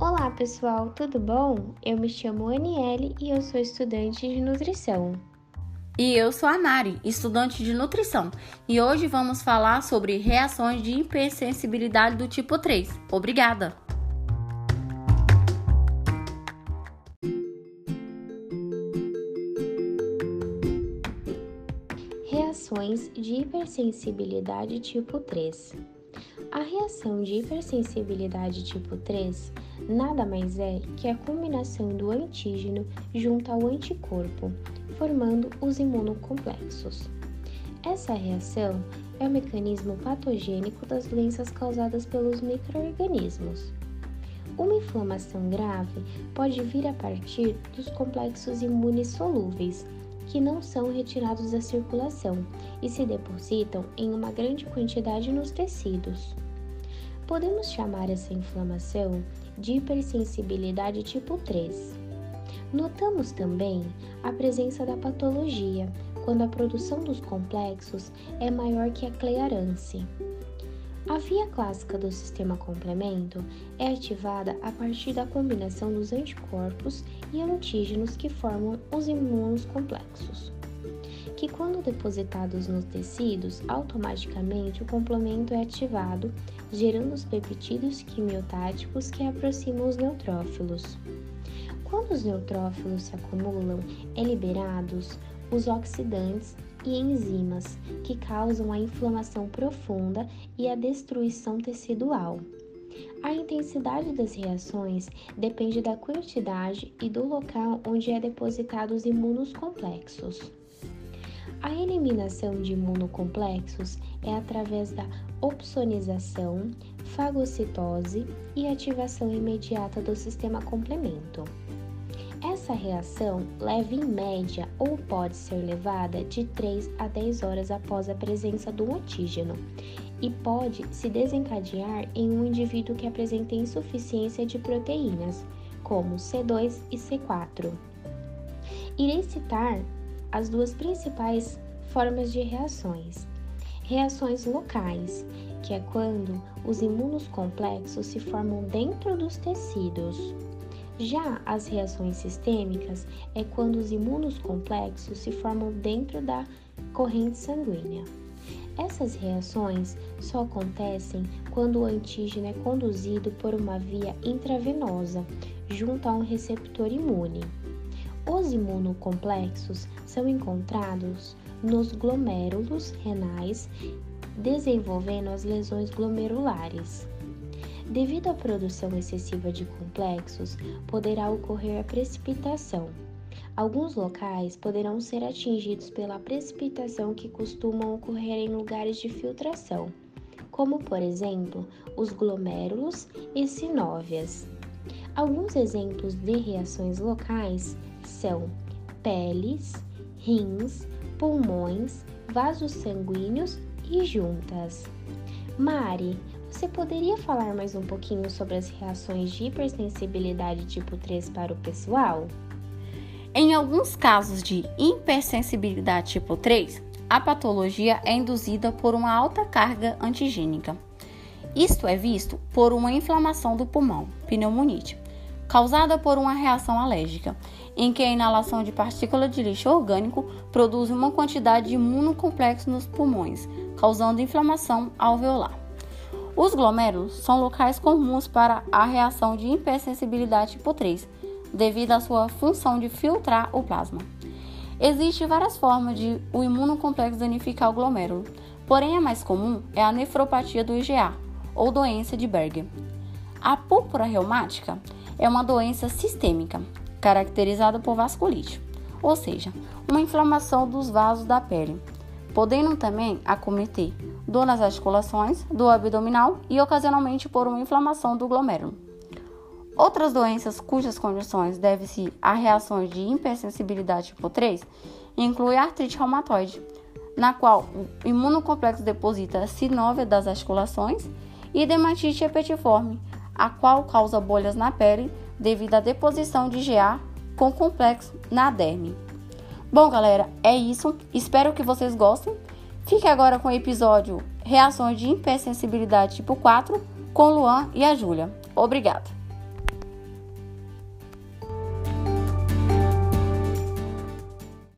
Olá pessoal, tudo bom? Eu me chamo Aniele e eu sou estudante de nutrição. E eu sou a Mari, estudante de nutrição, e hoje vamos falar sobre reações de hipersensibilidade do tipo 3. Obrigada! Reações de hipersensibilidade tipo 3. A reação de hipersensibilidade tipo 3 nada mais é que a combinação do antígeno junto ao anticorpo, formando os imunocomplexos. Essa reação é o mecanismo patogênico das doenças causadas pelos microorganismos. Uma inflamação grave pode vir a partir dos complexos imunes solúveis, que não são retirados da circulação e se depositam em uma grande quantidade nos tecidos. Podemos chamar essa inflamação de hipersensibilidade tipo 3. Notamos também a presença da patologia quando a produção dos complexos é maior que a clearance. A via clássica do sistema complemento é ativada a partir da combinação dos anticorpos e antígenos que formam os imunos complexos, que quando depositados nos tecidos, automaticamente o complemento é ativado, gerando os peptídeos quimiotáticos que aproximam os neutrófilos. Quando os neutrófilos se acumulam, é liberados os oxidantes e enzimas que causam a inflamação profunda e a destruição tecidual. A intensidade das reações depende da quantidade e do local onde é depositado os imunocomplexos. A eliminação de imunocomplexos é através da opsonização, fagocitose e ativação imediata do sistema complemento. Essa reação leva em média ou pode ser levada de 3 a 10 horas após a presença do antígeno e pode se desencadear em um indivíduo que apresenta insuficiência de proteínas, como C2 e C4. Irei citar as duas principais formas de reações. Reações locais, que é quando os imunos complexos se formam dentro dos tecidos. Já as reações sistêmicas é quando os imunos complexos se formam dentro da corrente sanguínea. Essas reações só acontecem quando o antígeno é conduzido por uma via intravenosa junto a um receptor imune. Os imunocomplexos são encontrados nos glomérulos renais, desenvolvendo as lesões glomerulares. Devido à produção excessiva de complexos, poderá ocorrer a precipitação. Alguns locais poderão ser atingidos pela precipitação que costumam ocorrer em lugares de filtração, como por exemplo os glomérulos e sinóvias. Alguns exemplos de reações locais são peles, rins, pulmões, vasos sanguíneos e juntas. Mari, você poderia falar mais um pouquinho sobre as reações de hipersensibilidade tipo 3 para o pessoal? Em alguns casos de hipersensibilidade tipo 3, a patologia é induzida por uma alta carga antigênica. Isto é visto por uma inflamação do pulmão, pneumonite, causada por uma reação alérgica, em que a inalação de partícula de lixo orgânico produz uma quantidade de imunocomplexo nos pulmões, causando inflamação alveolar. Os glomérulos são locais comuns para a reação de hipersensibilidade tipo 3, devido à sua função de filtrar o plasma. Existem várias formas de o imunocomplexo danificar o glomérulo, porém a mais comum é a nefropatia do IgA, ou doença de Berger. A púrpura reumática é uma doença sistêmica, caracterizada por vasculite, ou seja, uma inflamação dos vasos da pele, podendo também acometer dor nas articulações, do abdominal e ocasionalmente por uma inflamação do glomérulo. Outras doenças cujas condições devem-se a reações de hipersensibilidade tipo 3 incluem a artrite reumatoide, na qual o imunocomplexo deposita sinóvia das articulações, e dermatite epitiforme, a qual causa bolhas na pele devido à deposição de GA com complexo na derme. Bom, galera, é isso. Espero que vocês gostem. Fique agora com o episódio Reações de Hipersensibilidade tipo 4 com Luan e a Júlia. Obrigada!